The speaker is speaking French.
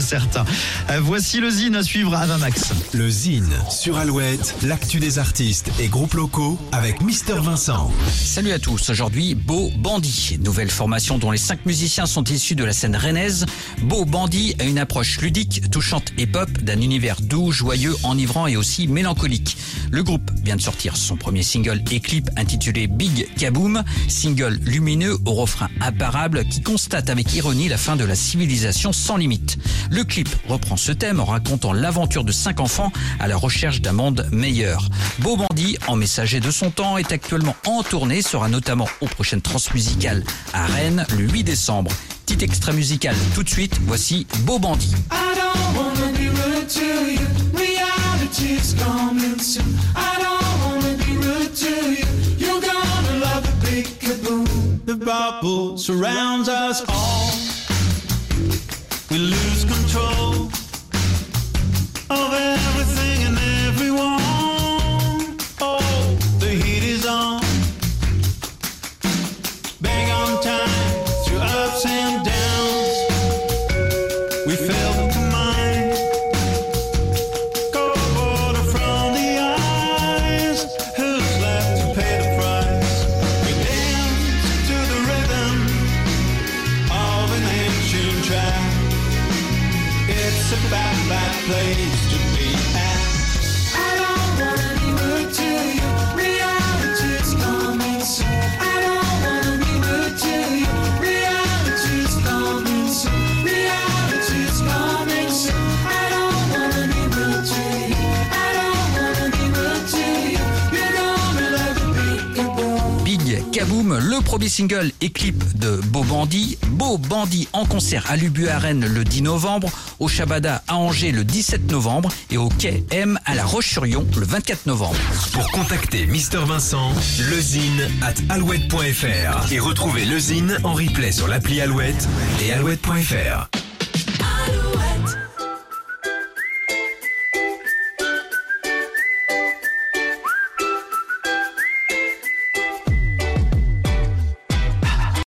certains. Euh, voici le zine à suivre à Max. Le Zine sur Alouette, l'actu des artistes et groupes locaux avec Mister Vincent. Salut à tous, aujourd'hui Beau Bandit, nouvelle formation dont les cinq musiciens sont issus de la scène rennaise. Beau Bandit a une approche ludique, touchante et pop d'un univers doux, joyeux, enivrant et aussi mélancolique. Le groupe vient de sortir son premier single et clip intitulé Big Kaboom, single lumineux au refrain imparable qui constate avec ironie la fin de la civilisation sans limite. Le clip reprend ce thème en racontant l'aventure de cinq enfants à la recherche d'un monde meilleur. Beau Bandit, en messager de son temps, est actuellement en tournée, sera notamment aux prochaines transmusicales à Rennes le 8 décembre. Petit extrait musical tout de suite, voici Beau Bandit. We lose control of everything and everyone. Oh, the heat is on. Bang on time through ups and downs. We fail a bad, bad place to be at. Kaboom. Le premier single et clip de Beau Bandit. Beau Bandit en concert à l'Ubu le 10 novembre, au Shabada à Angers le 17 novembre et au Quai M à La Roche-sur-Yon le 24 novembre. Pour contacter Mister Vincent, lezine at alouette.fr et retrouver le Zine en replay sur l'appli Alouette et alouette.fr.